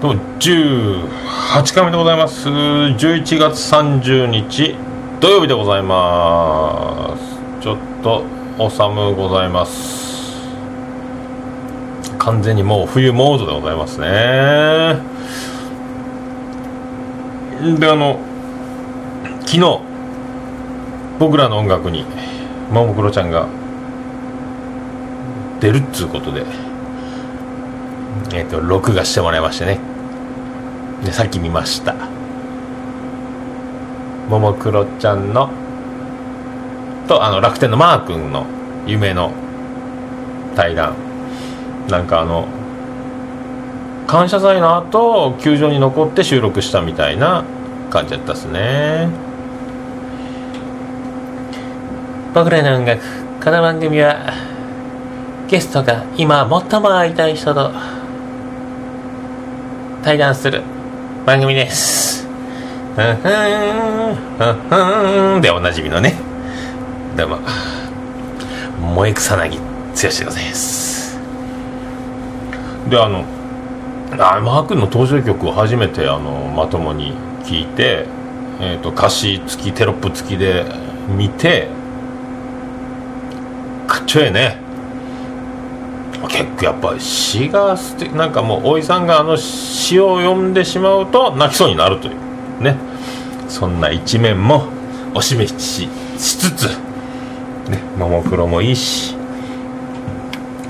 どうも18回目でございます。11月30日土曜日でございます。ちょっとお寒ございます。完全にもう冬モードでございますね。であの昨日僕らの音楽にももクロちゃんが出るっつうことでえっ、と録画してもらいましてね。でさっき見ました。ももクロちゃんのとあの楽天のマー君の夢の対談。なんかあの感謝祭の後球場に残って収録したみたいな感じだったっすね。僕らの音楽この番組はゲストが今最も会いたい人と対談する番組です。でおなじみのね。どうも。萌え草薙剛でございます。で、あの、あマー君の登場曲を初めてあのまともに聞いて、えー、と歌詞付きテロップ付きで見てかっちょええね結構やっぱ詩が素敵なんかもうおいさんがあの詩を読んでしまうと泣きそうになるというね。そんな一面もお示ししつつねももクロもいいし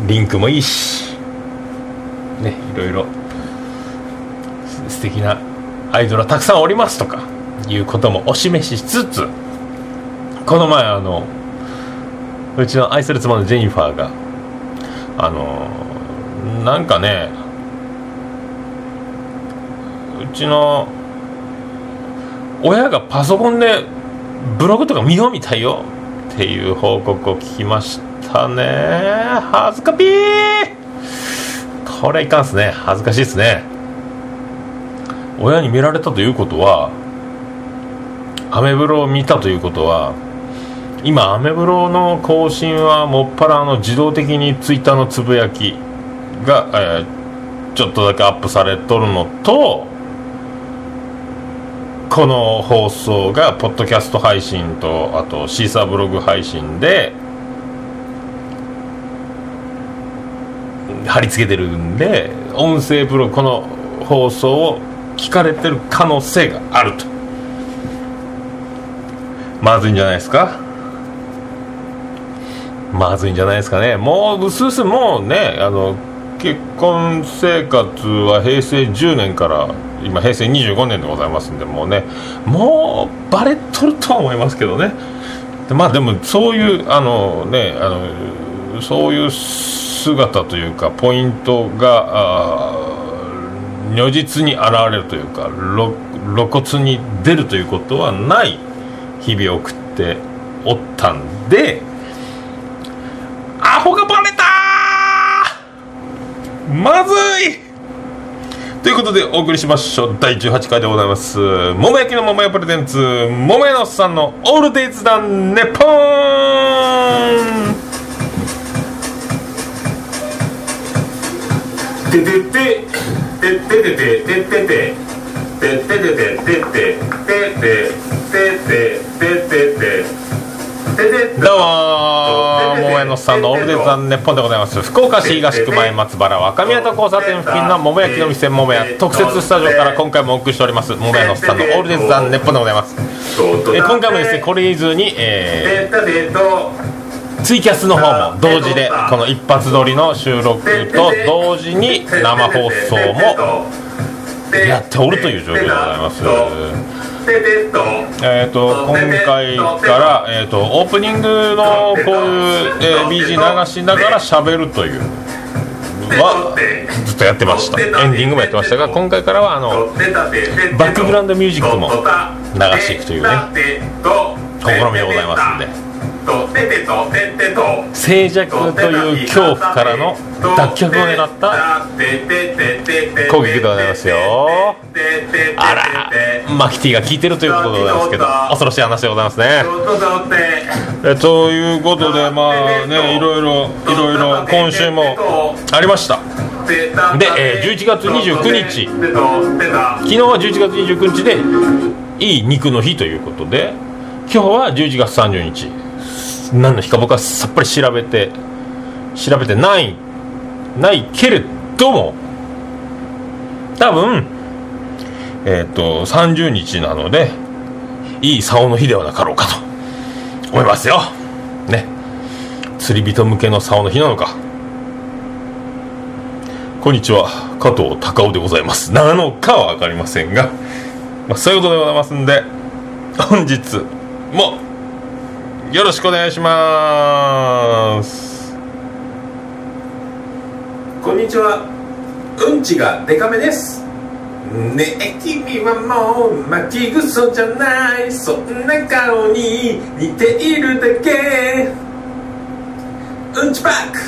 リンクもいいしねいろいろ素敵なアイドルはたくさんおりますとかいうこともお示ししつつこの前あのうちの愛する妻のジェニファーがあのなんかねうちの親がパソコンでブログとか見ようみたいよ。っていう報告を聞きましたね。恥ずかぴーこれいかんすね。恥ずかしいっすね。親に見られたということはアメブロを見たということは今アメブロの更新はもっぱらの自動的にツイッターのつぶやきが、えーちょっとだけアップされとるのとこの放送がポッドキャスト配信とあとシーサーブログ配信で貼り付けてるんで音声ブログこの放送を聞かれてる可能性があると。まずいんじゃないですか？まずいんじゃないですかね。もううすすもうねあの結婚生活は平成10年から今平成25年でございますんでもうねもうバレとるとは思いますけどね。でまあでもそういうあのねあのそういう姿というかポイントが如実に現れるというか露骨に出るということはない日々を送っておったんでアホがバレたーまずい。ということでお送りしましょう。第18回でございます。桃焼きの桃屋プレゼンツ桃屋のさんのオールデイズダンネッポン。てててててててててててててててててどうも桃屋のおっさんのオールデイズダンネッポンでございます。福岡市東区前松原若宮と交差点付近の桃焼きの店桃屋特設スタジオから今回もお送りしております桃屋のおっさんのオールデイズダンネッポンでございます。え今回もですねこれ以上に、えーツイキャスの方も同時でこの一発撮りの収録と同時に生放送もやっておるという状況でございます。えー、と今回から、えー、とオープニングのこういう、えー BG 流しながら喋るというはずっとやってました。エンディングもやってましたが今回からはあのバックグラウンドミュージックも流していくというね試みでございますんで。静寂という恐怖からの脱却を狙った攻撃でございますよ。あらマキティが聞いてるということでございますけど恐ろしい話でございますね。えということでまあねいろいろいろいろ今週もありました。で、えー、11月29日。昨日は11月29日でいい肉の日ということで今日は11月30日。何の日か僕はさっぱり調べて調べてないないけれども多分えっ、ー、と30日なのでいい竿の日ではなかろうかと思いますよ。ね。釣り人向けの竿の日なのか。こんにちは。加藤隆夫でございます。なのかは分かりませんが、まあ、そういうことでございますんで本日もよろしくお願いします。こんにちは。うんちがデカめです。ねえ君はもう巻きぐそじゃない。そんな顔に似ているだけ。うんちパック。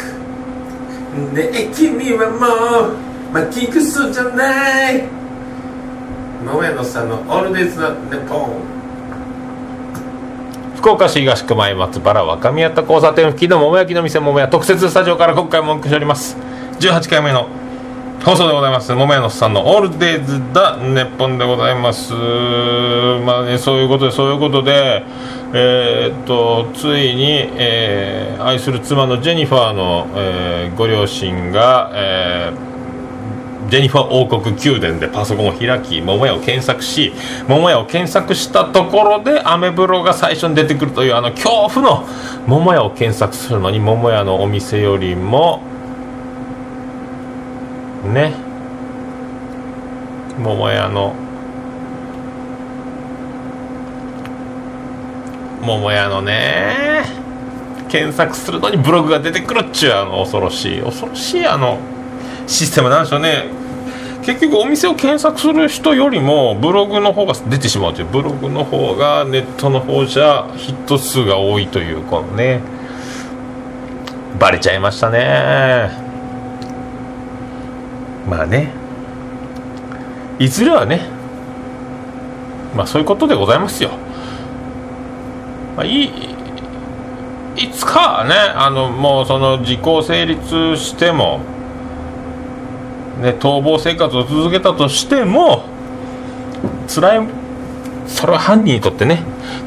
ねえ君はもう巻きぐそじゃない。桃屋のさんのオールデイズ・ザ・ネポン。福岡市東区前松原若宮田交差点付近の桃焼きの店桃屋特設スタジオから今回もお送りしております。18回目の放送でございます。桃屋のさんの「オールデイズ・だネッポン」でございます。まあねそういうことでそういうことでえー、っとついに、えー、愛する妻のジェニファーの、えー、ご両親が、えージェニファー王国宮殿でパソコンを開き桃屋を検索し桃屋を検索したところでアメブロが最初に出てくるというあの恐怖の桃屋を検索するのに桃屋のお店よりもね桃屋の桃屋のね検索するのにブログが出てくるっちゅうあの恐ろしい恐ろしいあのシステムなんでしょうね。結局お店を検索する人よりもブログの方が出てしまうというブログの方がネットの方じゃヒット数が多いというこのね。バレちゃいましたね。まあね。いずれはねまあそういうことでございますよ、まあ、いいいつかねあのもうその時効成立してもね、逃亡生活を続けたとしても辛いそれは犯人にとってね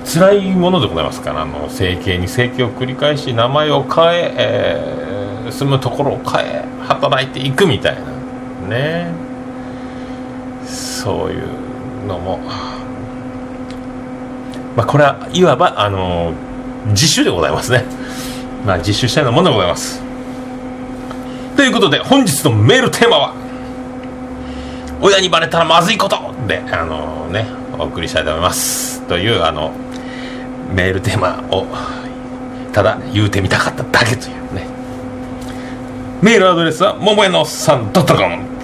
辛いものでございますからあの整形に整形を繰り返し名前を変ええー、住むところを変え働いていくみたいなね。そういうのも、まあ、これはいわばあの自首でございますね、まあ、自首したようなもんでございます。ということで本日のメールテーマは親にバレたらまずいことで、あのね、お送りしたいと思います。という、あの、メールテーマを、ただ言うてみたかっただけというね。メールアドレスは、ももやのさん .com、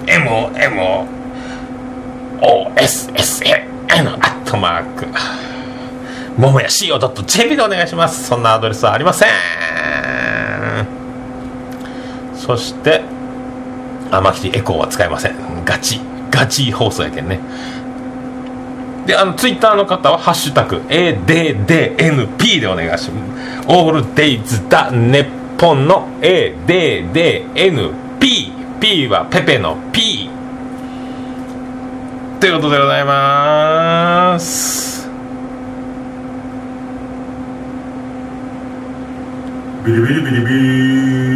momossn、アットマーク、ももや co.jp でお願いします。そんなアドレスはありません。そして、天きエコーは使えません。ガチ。ガチ放送やけんね。であのツイッターの方は「ハッシュタグ #ADDNP」でお願いします。オールデイズだネポンの ADDNP P はペペの P ということでございます。ビリビリビリビリ。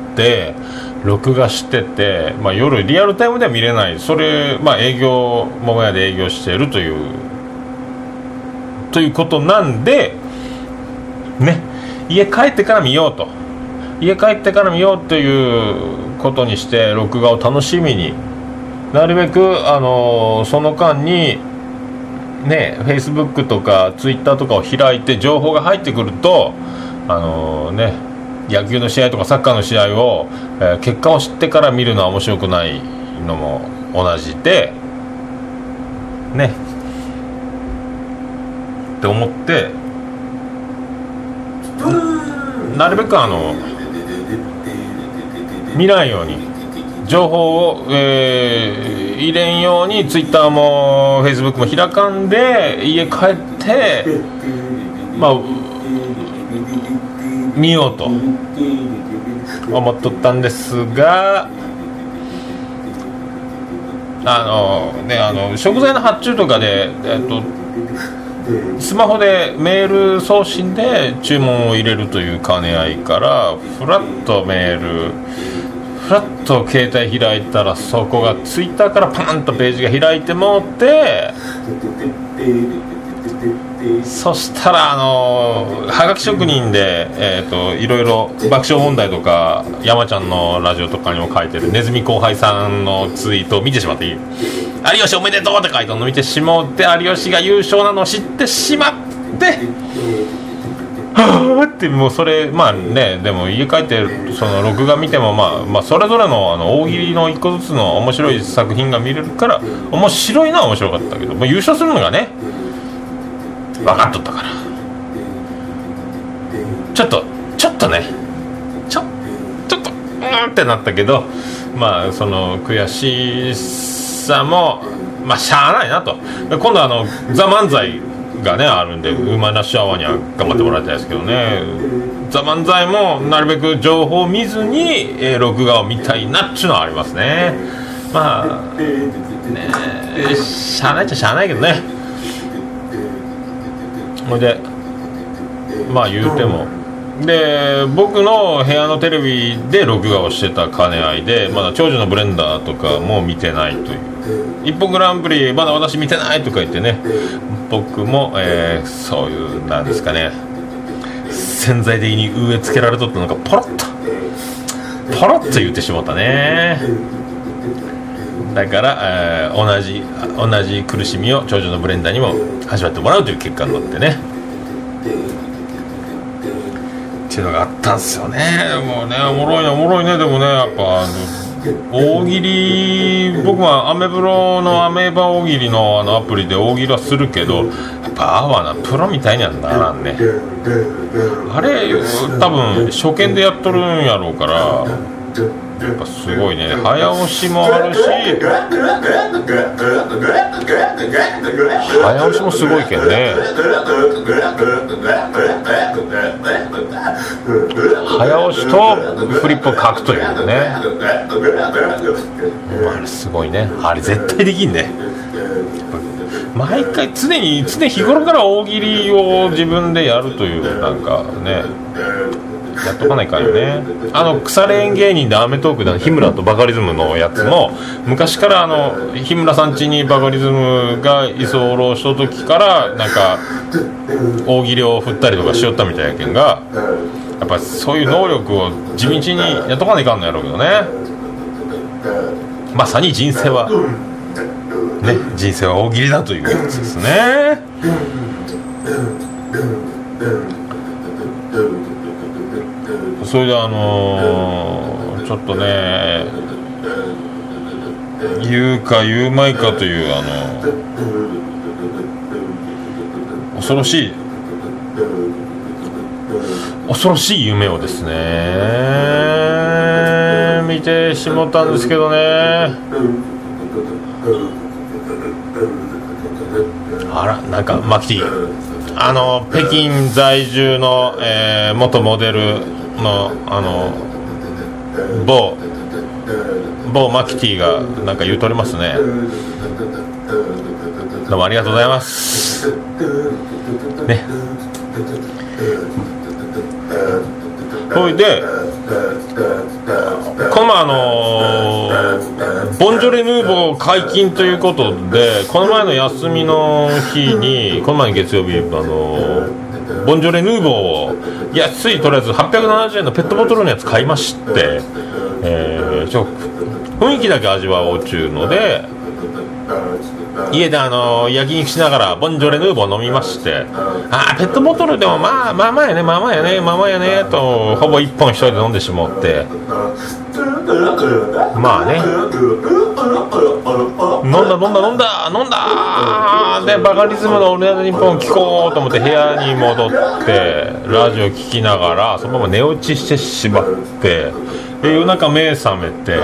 って録画してて、まあ、夜リアルタイムでは見れない。それ、まあ、営業桃屋で営業しているというということなんでね家帰ってから見ようと。家帰ってから見ようということにして録画を楽しみに。なるべく、あの、その間にねフェイスブックとかツイッターとかを開いて情報が入ってくるとあの、ね野球の試合とかサッカーの試合を、えー結果を知ってから見るのは面白くないのも同じでね。って思ってなるべくあの見ないように情報を、えー入れんようにツイッターもフェイスブックも開かんで家帰ってまあ見ようと。思っとったんですがあのねあの食材の発注とかで、えっと、スマホでメール送信で注文を入れるという兼ね合いからフラッとメールフラッと携帯開いたらそこがツイッターからパンとページが開いてもうてそしたらあのはがき職人で、えー、といろいろ爆笑問題とか山ちゃんのラジオとかにも書いてるネズミ後輩さんのツイートを見てしまっていい？有吉おめでとうって書いたのを見てしまって有吉が優勝なのを知ってしまってはあってもうそれまあねでも家帰ってその録画見てもまあ、まあ、それぞれのあの大喜利の一個ずつの面白い作品が見れるから面白いのは面白かったけど、まあ、優勝するのがね分かっとったから。ちょっとちょっとね。ちょちょっとうんってなったけどまあその悔しさもまあしゃあないなと。今度あの「ザ漫才がねあるんでウーマンラッシュアワーには頑張ってもらいたいですけどね「ザ漫才もなるべく情報を見ずに、えー録画を見たいなっちゅうのはありますね。まあねしゃあないっちゃしゃあないけどね。ほいでまあ言うても。で僕の部屋のテレビで録画をしてた兼ね合いでまだ長女のブレンダーとかも見てないという「一本グランプリまだ私見てない」とか言ってね。僕も、えーそういうなんですかね。潜在的に植え付けられとったのがポロッと。ポロッと言ってしまったね。だから、えー同じ同じ苦しみを長女のブレンダーにも味わってもらうという結果になってね。っていうのがあったんですよね。もうねおもろいねおもろいね。でもねやっぱあの大喜利僕はアメブロのアメーバ大喜利のあのアプリで大喜利はするけどやっぱあわなプロみたいにはならんね。あれ多分初見でやっとるんやろうからやっぱすごいね。早押しもあるし早押しもすごいけどね早押しとフリップを書くというねあれすごいねあれ絶対できんね毎回常に常日頃から大喜利を自分でやるというなんかねやっとかないからね。あの腐れ縁芸人で『アメトーーク』で日村とバカリズムのやつも昔からあの日村さん家にバカリズムが居候した時からなんか大喜利を振ったりとかしよったみたいやけんがやっぱそういう能力を地道にやっとかないかんのやろうけどね。まさに人生はね人生は大喜利だというやつですね。それであのーちょっとね言うか言うまいかというあの恐ろしい恐ろしい夢をですね見てしもったんですけどね。あらなんかマキティ。あの北京在住の、えー元モデルのあの某某マキティがなんか言うとりますね。どうもありがとうございます。ね。ほいでこの前あのボンジョレ・ヌーボー解禁ということでこの前の休みの日にこの前の月曜日あのボンジョレ・ヌーボーを安いとりあえず870円のペットボトルのやつ買いまして、えーちょ雰囲気だけ味わおうちゅうので家であの焼肉しながらボンジョレ・ヌーボー飲みましてあーペットボトルでもまあまあまあやねまあまあやねまあまあやねとほぼ1本一人で飲んでしまってまあね。飲んだ飲んだ飲んだ飲んだ。でバカリズムの「オールナイトニッポン」聞こうと思って部屋に戻ってラジオ聞きながらそのまま寝落ちしてしまってで夜中目覚めて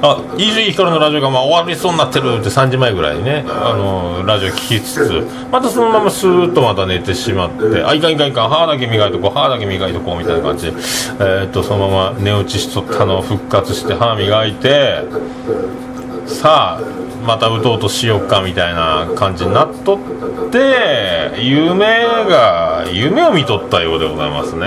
あ伊集院光のラジオがまあ終わりそうになってるって3時前ぐらいにねあのラジオ聞きつつまたそのままスーッとまた寝てしまってあいかんいかんいかん歯だけ磨いとこう歯だけ磨いとこうみたいな感じで、えー、っとそのまま寝落ちしとったのを復活活して歯磨いてさあまた打とうとしようかみたいな感じになっとって夢が夢を見とったようでございますね。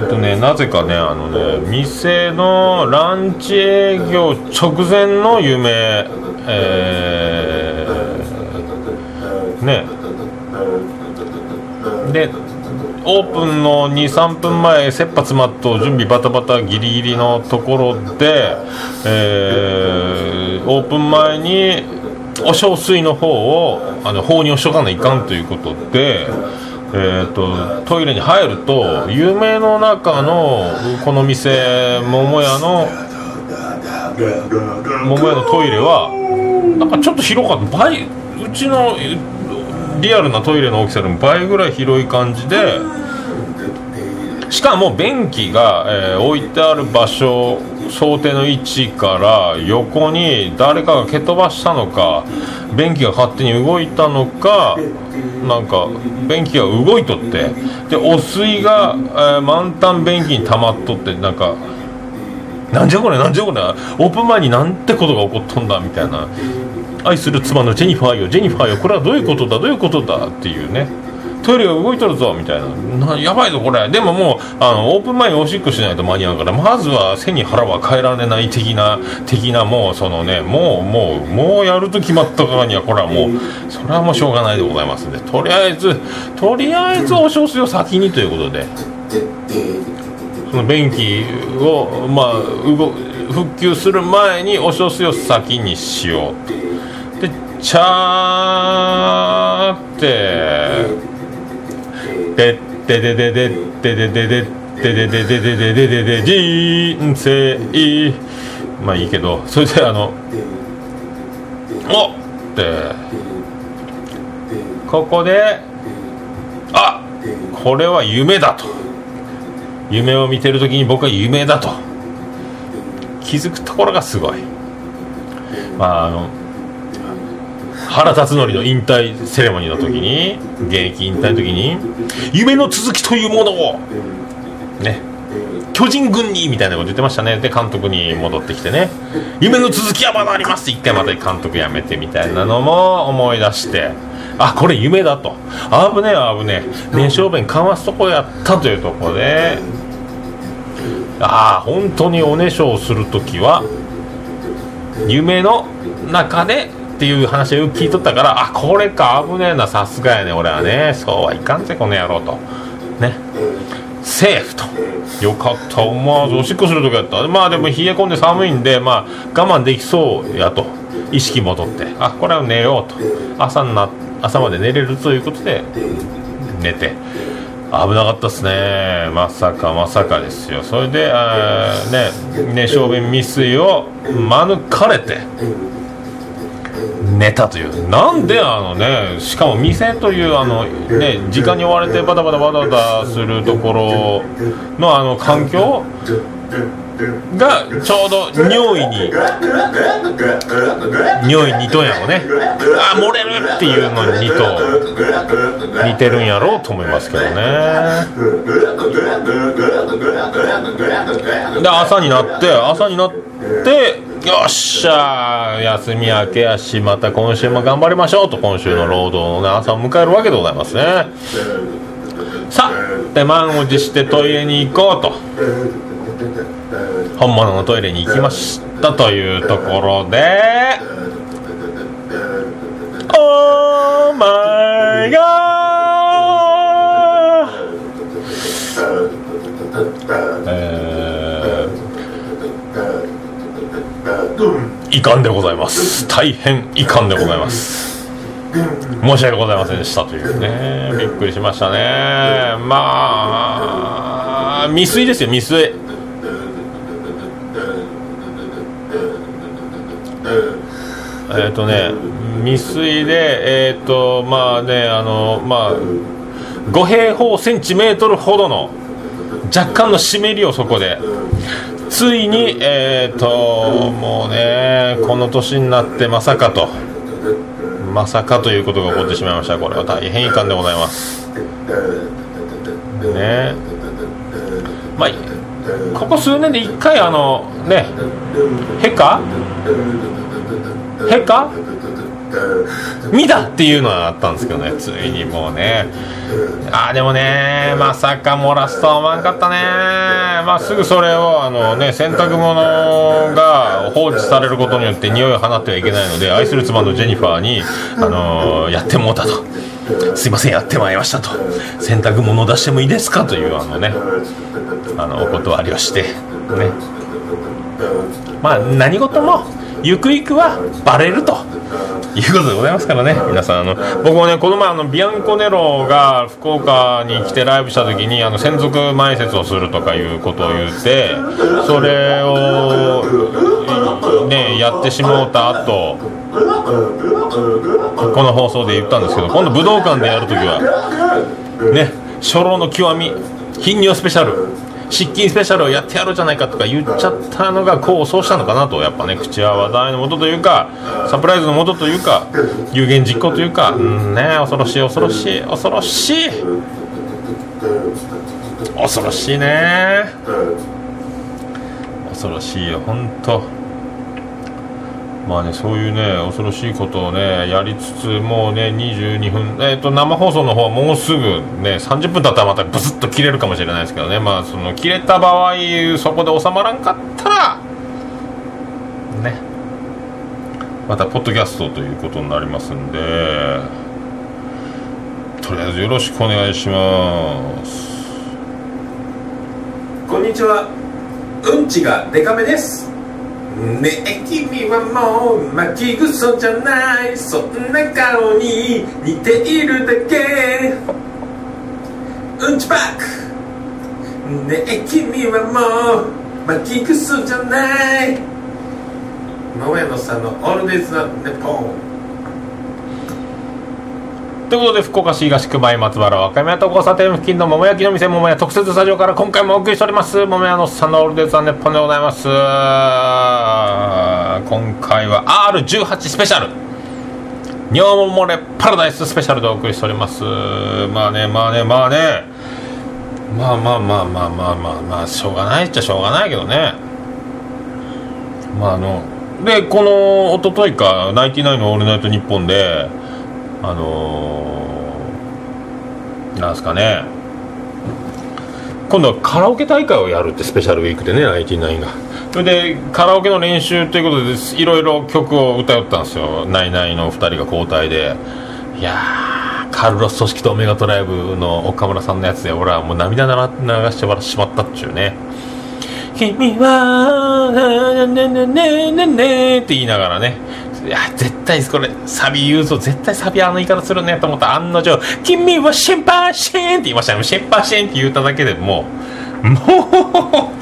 えっとねなぜかねあのね店のランチ営業直前の夢えー、ね。でオープンの23分前切羽詰まっと準備バタバタギリギリのところで、えー、オープン前にお小水の方をあの放入しとかないかんということで、えーと、トイレに入ると有名の中のこの店桃屋の桃屋のトイレはなんかちょっと広かった。うちのリアルなトイレの大きさでも倍ぐらい広い感じでしかも便器が、えー、置いてある場所想定の位置から横に誰かが蹴飛ばしたのか便器が勝手に動いたのかなんか便器が動いとってで汚水が、えー、満タン便器に溜まっとってなんかなんじゃこれなんじゃこれオープン前になんてことが起こっとんだみたいな。愛する妻のジェニファーよ。ジェニファーよ。これはどういうことだ？どういうことだ？っていうね。トイレが動いとるぞみたいな。やばいぞこれ。でももうあのオープン前におしっこしないと間に合うからまずは背に腹は変えられない的な的なもうそのねもうもうもうやると決まったからにはこれはもうそれはもうしょうがないでございますんで。とりあえずとりあえずお小水を先にということで。その便器をまあ動復旧する前にお小水を先にしようと。でチャーってでででででででででででででででででで人生まあいいけどそれであのおってここであこれは夢だと夢を見てる時に僕は夢だと気づくところがすごいまああの原辰徳の引退セレモニーの時に現役引退の時に夢の続きというものをね巨人軍にみたいなこと言ってましたね。で監督に戻ってきてね。夢の続きはまだあります。って一回また監督辞めてみたいなのも思い出して。あこれ夢だと。危ねえ危ねえ。年少弁かますとこやったというとこで。ああ本当におねしょをする時は夢の中でっていう話を聞いとったからあこれか危ねえなさすがやね俺はね。そうはいかんぜこの野郎と。ね。セーフと。よかった。思わずおしっこする時やった。まあでも冷え込んで寒いんでまあ我慢できそうやと。意識戻って。あこれは寝ようと。朝な朝まで寝れるということで寝て。危なかったっすね。まさかまさかですよ。それでねね小便未遂を免れて。寝たというなんであのねしかも店というあのね時間に追われてバタバタバタバタするところのあの環境がちょうど尿意に尿意に似とやろねあ漏れるっていうのにと似てるんやろうと思いますけどね。で朝になって朝になってよっしゃ休み明けやしまた今週も頑張りましょうと今週の労働の、ね、朝を迎えるわけでございますね。さあで満を持してトイレに行こうと。本物のトイレに行きましたというところで。オーマイガーえー遺憾でございます。大変遺憾でございます。申し訳ございませんでしたというね。びっくりしましたね。まあ未遂ですよ未遂。えっ、とね未遂でえっ、とまあねあのまあ5平方センチメートルほどの若干の湿りをそこでついにえっ、ともうねこの年になってまさかと。まさかということが起こってしまいました。これは大変遺憾でございます。ね。まあここ数年で1回あのねへかへか見たっていうのはあったんですけどねついにもうね。あーでもねまさか漏らすとは思わんかったね。まあすぐそれをあのね洗濯物が放置されることによって匂いを放ってはいけないので愛する妻のジェニファーにあのーやってもうたと。すいませんやってまいりましたと。洗濯物出してもいいですかというあのねあのお断りをしてね。まあ何事もゆくゆくはバレると。いうことでございますからね。皆さんあの僕もねこの前あのビアンコネロが福岡に来てライブした時にあの専属前説をするとかいうことを言ってそれをねやってしもうた後この放送で言ったんですけど今度武道館でやる時はね初老の極み頻尿スペシャル。失禁スペシャルをやってやろうじゃないかとか言っちゃったのが功を奏したのかなとやっぱね口は話題のもとというかサプライズのもとというか有言実行というかんね恐ろしい恐ろしい恐ろしい恐ろしいね。恐ろしいよ本当まあねそういうね恐ろしいことをねやりつつもうね22分えっ、と生放送の方はもうすぐね30分経ったらまたブスッと切れるかもしれないですけどね。まあその切れた場合そこで収まらんかったらね。またポッドキャストということになりますんでとりあえずよろしくお願いします。こんにちは。うんちがデカめです。ねえ君はもう巻きぐそじゃない。そんな顔に似ているだけ。うんちばくねえ君はもう巻きぐそじゃない。桃屋のさんのオールデイズ・ザ・ネポン。ということで福岡市東区前松原若宮と交差点付近の桃焼きの店桃屋特設スタジオから今回もお送りしております。桃屋のさんのオールデイズ・ザ・ネッポンでございます。今回は R18 スペシャル。尿漏れパラダイススペシャルでお送りしております。まあねまあねまあね。まあまあまあまあまあまあまあしょうがないっちゃしょうがないけどねまああのでこの一昨日か「ナイティナインのオールナイトニッポン」であのー、なんですかね。今度はカラオケ大会をやるってスペシャルウィークでねナイティナインが。それでカラオケの練習ということでいろいろ曲を歌いったんですよ。ナイナイの2人が交代で。いやカルロス組織とオメガトライブの岡村さんのやつで俺はもう涙流して笑ってしまったっちゅうね。君はねねねねねって言いながらねいや絶対これサビ言うぞ絶対サビあの言い方するねと思った。案の定「君はシンパーシン」って言いましたね。シンパーシンって言っただけでもうも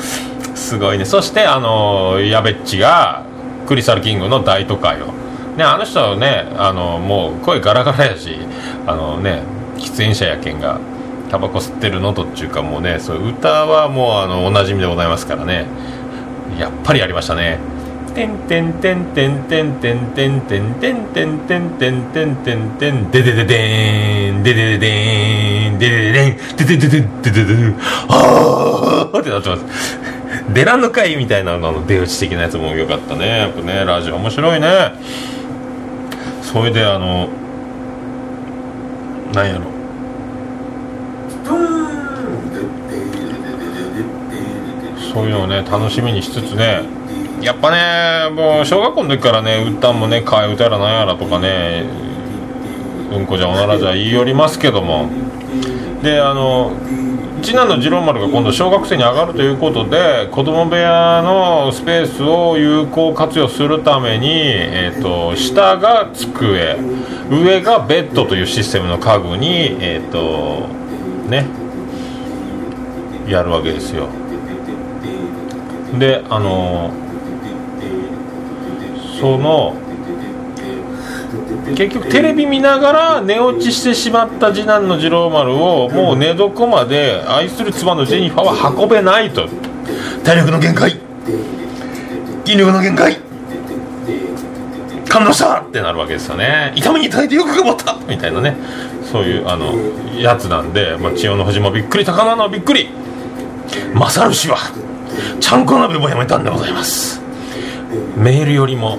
うすごいね。そしてあのやべっちがクリスタルキングの大都会を。ねあの人はねあのもう声ガラガラやしあのね喫煙者やけんがタバコ吸ってるのとっていうかもうねそう歌はもうあのおなじみでございますからね。やっぱりやりましたね。てんてんてんてんてんてんてんてんてんてんてんてんてんてんてんででででーんででででーんででででんでででででででであーってなってますデラの会みたいなの出打ち的なやつもよかったねやっぱねラジオ面白いねそれであのなんやろそういうのをね楽しみにしつつねやっぱねもう小学校の時からね歌もね替え歌やらなんやらとかねうんこじゃおならじゃ言いよりますけども。であの次男の次郎丸が今度小学生に上がるということで子供部屋のスペースを有効活用するために、えーと、下が机上がベッドというシステムの家具にえっ、ー、とねやるわけですよ。であのその結局テレビ見ながら寝落ちしてしまった次男の次郎丸をもう寝床まで愛する妻のジェニファーは運べないと。体力の限界。筋力の限界。感動した。ってなるわけですよね。痛みに耐えてよく頑張った。みたいなね。そういうあのやつなんで、まあ、千代の富士もびっくり高菜のびっくり。勝氏はちゃんこ鍋もやめたんでございますメールよりも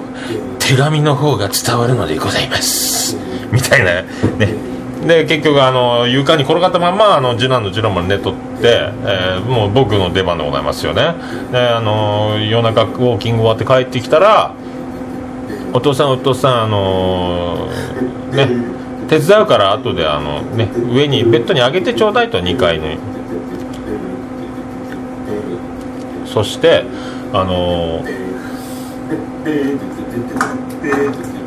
手紙の方が伝わるのでございます。みたいなね。で結局あの床に転がったままあの次男の次男まで寝とって、えー、もう僕の出番でございますよね。であの夜中ウォーキング終わって帰ってきたらお父さんお父さんあのー、ね手伝うから後であのね上にベッドに上げてちょうだいと2階に。そしてあのー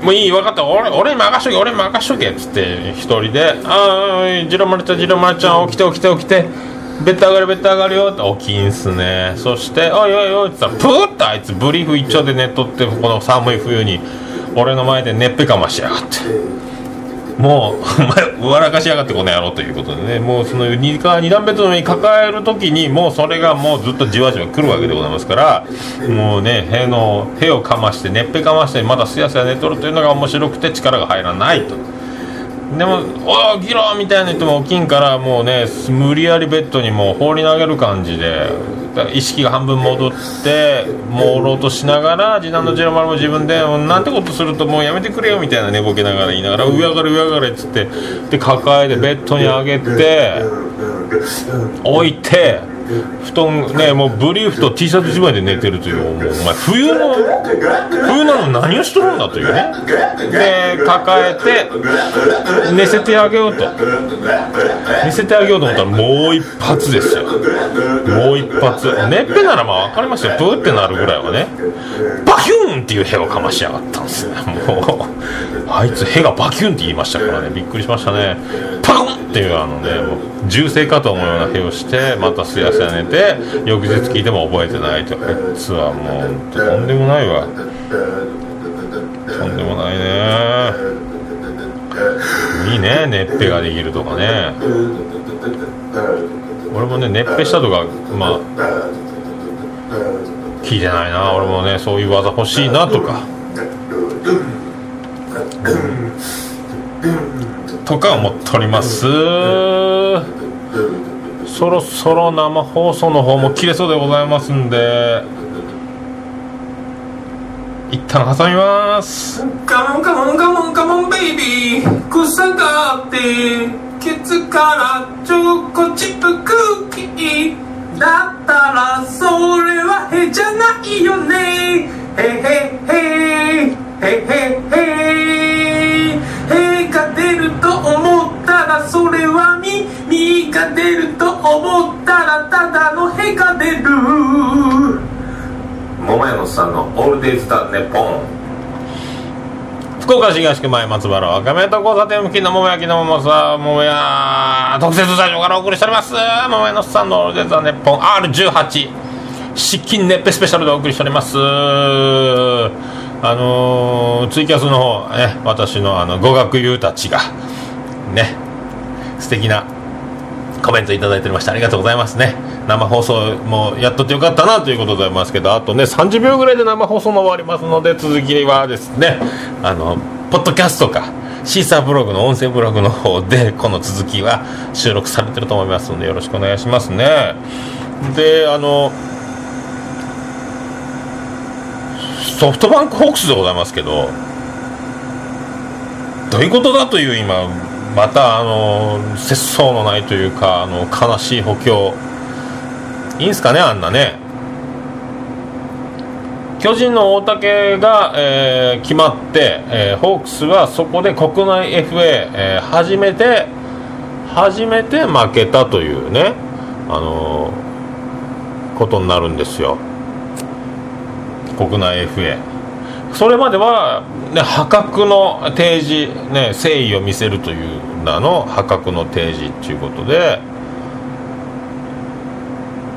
もういい分かった。俺俺に任しとけ俺に任しとけっつって一人で「ああジロマルちゃんジロマルちゃん起きて起きて起きて。ベッド上がるベッド上がるよ」って起きんすね。そして「おいおいおい」っつったらプーッとあいつブリーフ一丁で寝とってこの寒い冬に俺の前で熱っぺかましやがって。もうお前笑かしやがってこの野郎ということでねもうその 2, か2段ベッドの上に抱える時にもうそれがもうずっとじわじわ来るわけでございますからもうねへのへをかましてねっぺかましてまだすやすや寝とるというのが面白くて力が入らないと。でも「おおギロ!」みたいな人も起きんからもうね無理やりベッドにもう放り投げる感じで意識が半分戻って朦朧としながら次男の次郎丸も自分で「なんてことするともうやめてくれよ」みたいな寝ぼけながら言いながら「上上がれ上上がれ」っつってで抱えてベッドに上げて置いて。布団ねもうブリーフと T シャツ1枚で寝てるというもうお前冬の冬なの何をしとるんだというね。で抱えて寝せてあげようと。寝せてあげようと思ったらもう一発ですよ。もう一発。ねっぺならまあ分かりますよ。ブーってなるぐらいはね。バキューンっていうヘをかましやがったんですねもうあいつヘがバキューンって言いましたからね。びっくりしましたね。パコンっていうあのねもう銃声かと思うようなヘをしてまたすやすや寝て翌日聞いても覚えてないとあいつはもうとんでもないわ。とんでもないね。いいね熱っぺができるとかね。俺もね熱っぺしたとかまあ聞いてないな。俺もねそういう技欲しいなとか。とか思っております。そろそろ生放送の方も切れそうでございますんで一旦挟みます。カモンカモンカモンカモンベイビー草がってケツからチョコチップクッキーだったらそれはへじゃないよねへへへへへが出ると思ったらただのへが出る。桃屋のさんのオールデイズ・ザ・ネポン。福岡市東区前松原若宮と交差点付近の桃焼きの桃さ桃屋特設スタジオからお送りしております。桃屋のさんのオールデイズ・ザ・ネポン R18 失禁熱ぺスペシャルでお送りしております。あのー、ツイキャスの方、ね、私のあの語学友たちがね素敵なコメントいただいておりましてありがとうございますね。生放送もやっとってよかったなということでございますけどあとね30秒ぐらいで生放送も終わりますので続きはですねあのポッドキャストかシーサーブログの音声ブログの方でこの続きは収録されてると思いますのでよろしくお願いしますね。であのソフトバンクホークスでございますけどどういうことだという今またあの節操のないというかあの悲しい補強。いいんすかねあんなね。巨人の大竹が、えー、決まって、えー、ホークスはそこで国内 FA、えー、初めて初めて負けたというねあのことになるんですよ。国内 FA それまでは、ね、破格の提示、ね、誠意を見せるという名の破格の提示っていうことで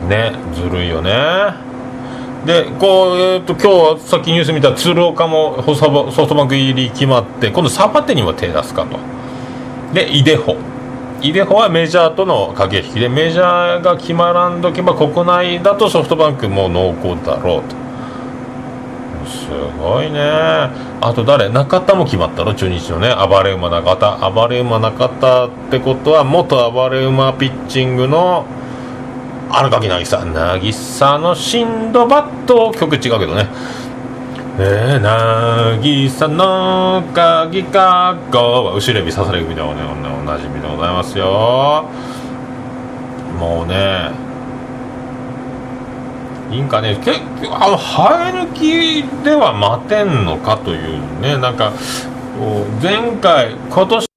ねずるいよね。でこう、えーと、今日さっきニュース見た鶴岡もソフトバンク入り決まって今度サパテにも手出すかと。でイデホ。イデホはメジャーとの駆け引きでメジャーが決まらんどけば国内だとソフトバンクも濃厚だろうと。すごいね。あと誰？中田も決まったの？中日のね。暴れ馬中田。暴れ馬中田ってことは元暴れ馬ピッチングの荒垣渚渚のシンドバッド曲違うけどね。えー、渚の鍵かっこは後ろ指刺され組でもね。おなじみでございますよ。もうねいいんかね？結局あの生え抜きでは待てんのかというねなんか前回今年